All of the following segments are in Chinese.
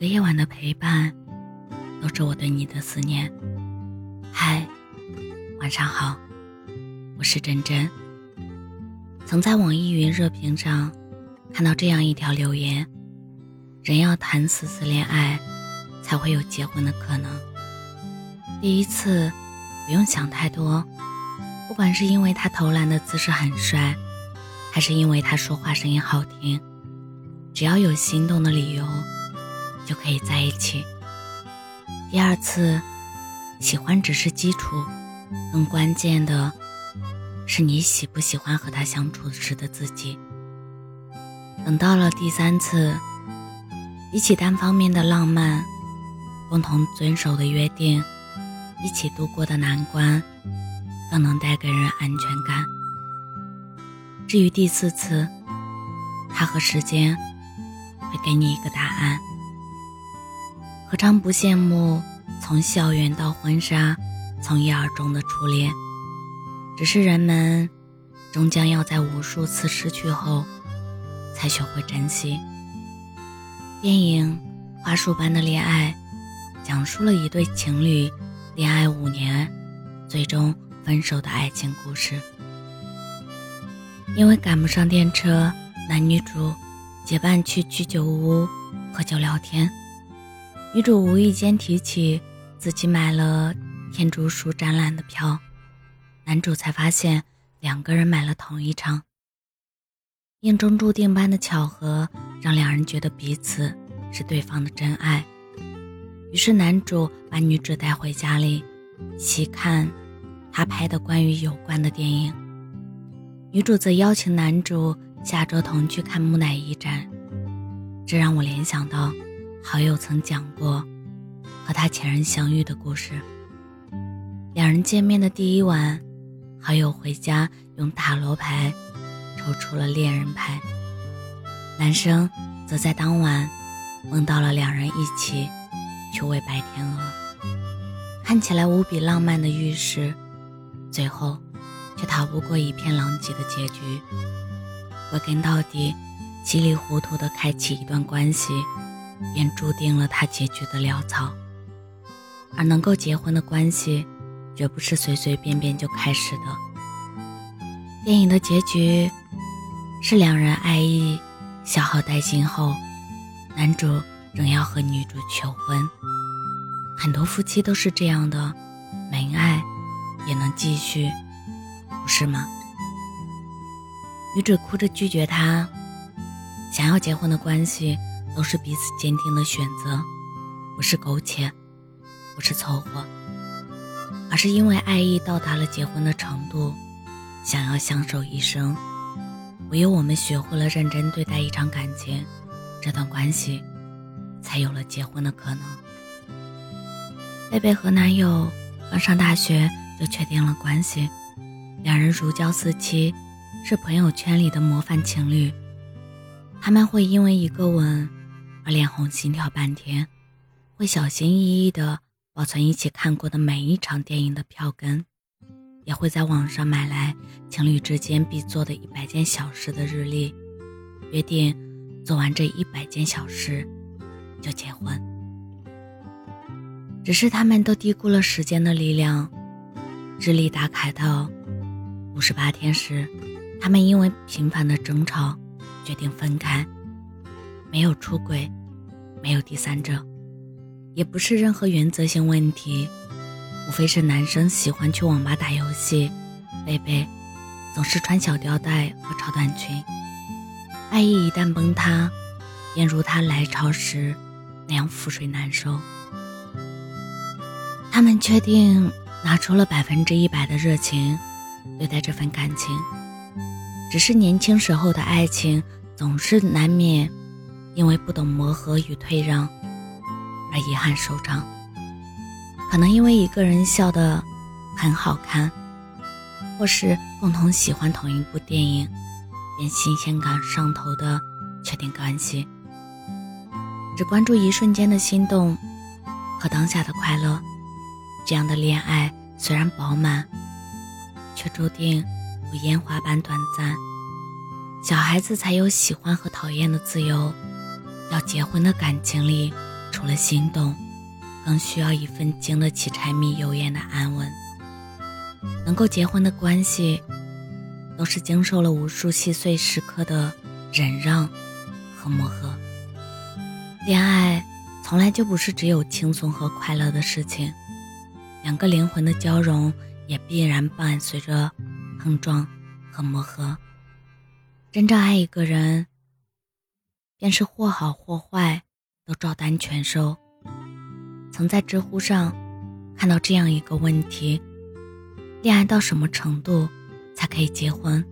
个夜晚的陪伴，都是我对你的思念。嗨，晚上好，我是真真。曾在网易云热评上看到这样一条留言：人要谈四次恋爱，才会有结婚的可能。第一次不用想太多，不管是因为他投篮的姿势很帅，还是因为他说话声音好听，只要有心动的理由。就可以在一起。第二次，喜欢只是基础，更关键的是你喜不喜欢和他相处时的自己。等到了第三次，比起单方面的浪漫，共同遵守的约定，一起度过的难关，更能带给人安全感。至于第四次，他和时间会给你一个答案。何尝不羡慕从校园到婚纱，从一而终的初恋？只是人们终将要在无数次失去后，才学会珍惜。电影《花束般的恋爱》讲述了一对情侣恋爱五年，最终分手的爱情故事。因为赶不上电车，男女主结伴去居酒屋喝酒聊天。女主无意间提起自己买了天竺鼠展览的票，男主才发现两个人买了同一场。命中注定般的巧合，让两人觉得彼此是对方的真爱。于是男主把女主带回家里，细看他拍的关于有关的电影。女主则邀请男主下周同去看木乃伊展，这让我联想到。好友曾讲过和他前任相遇的故事。两人见面的第一晚，好友回家用塔罗牌抽出了恋人牌。男生则在当晚梦到了两人一起去喂白天鹅，看起来无比浪漫的预示，最后却逃不过一片狼藉的结局。归根到底，稀里糊涂的开启一段关系。便注定了他结局的潦草，而能够结婚的关系，绝不是随随便便就开始的。电影的结局是两人爱意消耗殆尽后，男主仍要和女主求婚。很多夫妻都是这样的，没爱也能继续，不是吗？女主哭着拒绝他想要结婚的关系。都是彼此坚定的选择，不是苟且，不是凑合，而是因为爱意到达了结婚的程度，想要相守一生。唯有我们学会了认真对待一场感情，这段关系才有了结婚的可能。贝贝和男友刚上大学就确定了关系，两人如胶似漆，是朋友圈里的模范情侣。他们会因为一个吻。而脸红心跳半天，会小心翼翼地保存一起看过的每一场电影的票根，也会在网上买来情侣之间必做的一百件小事的日历，约定做完这一百件小事就结婚。只是他们都低估了时间的力量，日历打开到五十八天时，他们因为频繁的争吵决定分开。没有出轨，没有第三者，也不是任何原则性问题，无非是男生喜欢去网吧打游戏，贝贝总是穿小吊带和超短裙。爱意一旦崩塌，便如他来潮时那样覆水难收。他们确定拿出了百分之一百的热情对待这份感情，只是年轻时候的爱情总是难免。因为不懂磨合与退让，而遗憾收场。可能因为一个人笑得很好看，或是共同喜欢同一部电影，便新鲜感上头的确定关系。只关注一瞬间的心动和当下的快乐，这样的恋爱虽然饱满，却注定如烟花般短暂。小孩子才有喜欢和讨厌的自由。要结婚的感情里，除了心动，更需要一份经得起柴米油盐的安稳。能够结婚的关系，都是经受了无数细碎时刻的忍让和磨合。恋爱从来就不是只有轻松和快乐的事情，两个灵魂的交融也必然伴随着碰撞和磨合。真正爱一个人，便是或好或坏都照单全收。曾在知乎上看到这样一个问题。恋爱到什么程度才可以结婚？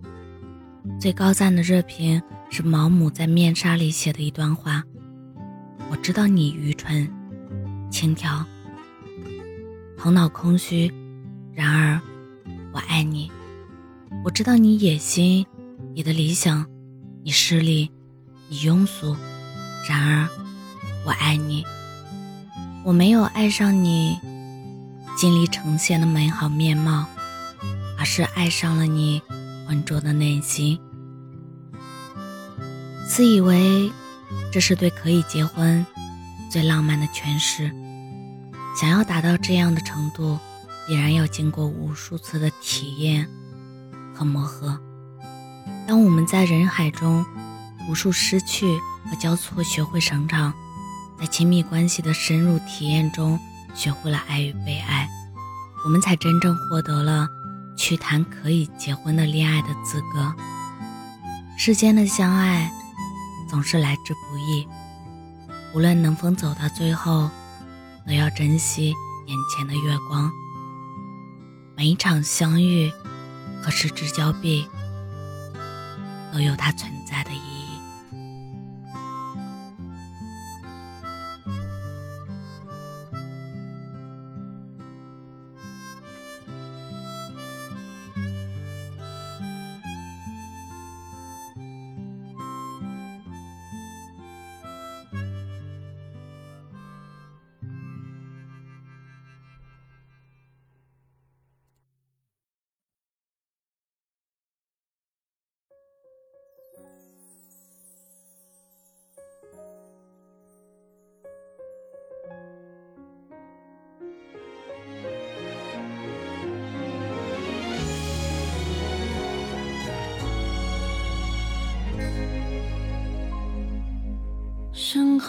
最高赞的热评是毛姆在面纱里写的一段话：“我知道你愚蠢、轻佻、头脑空虚，然而我爱你。我知道你野心、你的理想、你势力、你庸俗，然而我爱你。我没有爱上你尽力呈现的美好面貌。”而是爱上了你浑浊的内心，自以为这是对可以结婚最浪漫的诠释。想要达到这样的程度，必然要经过无数次的体验和磨合。当我们在人海中无数失去和交错，学会成长，在亲密关系的深入体验中，学会了爱与被爱，我们才真正获得了。去谈可以结婚的恋爱的资格。世间的相爱总是来之不易，无论能否走到最后，都要珍惜眼前的月光。每一场相遇和失之交臂，都有它存在的意义。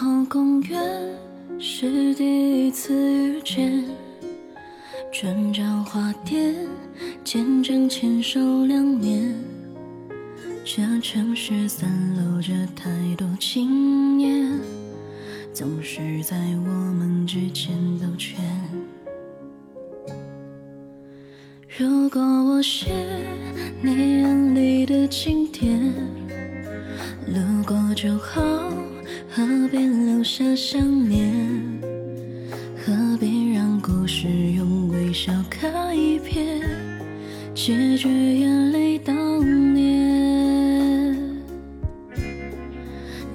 身后公园是第一次遇见，转角花店见证牵手两年。这城市散落着太多经验，总是在我们之间兜圈。如果我是你眼里的景点，路过就好。何必留下想念？何必让故事用微笑开篇，结局眼泪当年？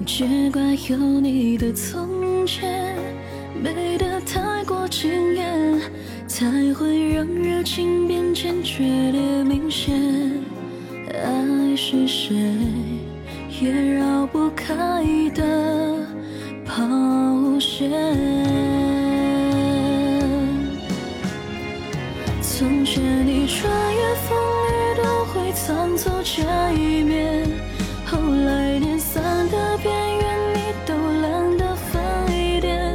只怪有你的从前，美得太过惊艳，才会让热情变浅决裂明显。爱是谁？也绕不开的抛线。从前你穿越风雨都会仓促见一面，后来连散的边缘你都懒得分一点，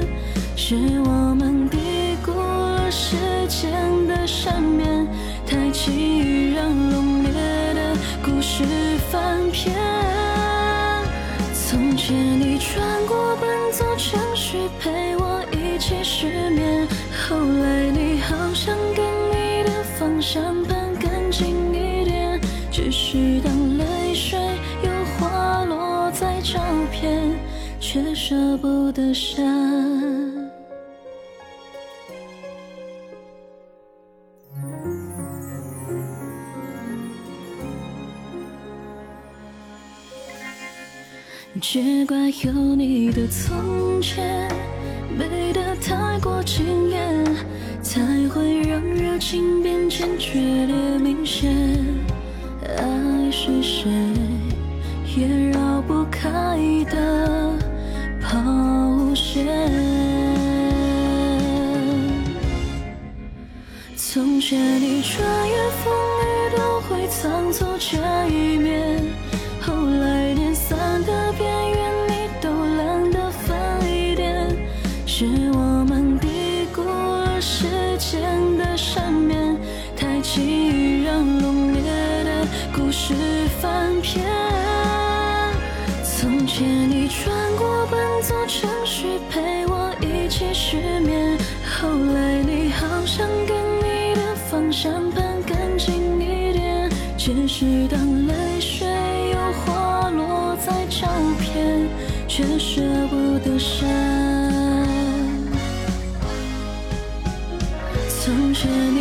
是我们低估了时间的善变，太轻易让浓烈的故事翻篇。从前你穿过半座城市陪我一起失眠，后来你好像跟你的方向盘更近一点，只是当泪水又滑落在照片，却舍不得删。只怪有你的从前，美得太过惊艳，才会让热情变坚决裂明显。爱是谁也绕不开的抛。线。从前你穿越风雨都会仓促见一面，穿过半座城市陪我一起失眠，后来你好像跟你的方向盘更近一点，只是当泪水又滑落在照片，却舍不得删。从前你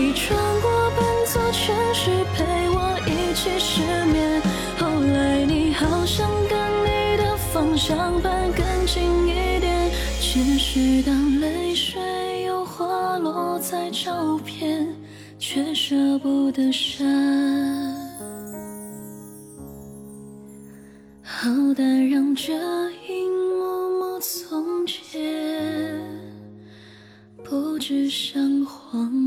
相伴更近一点，只是当泪水又滑落在照片，却舍不得删。好歹让这一幕幕从前，不止像谎。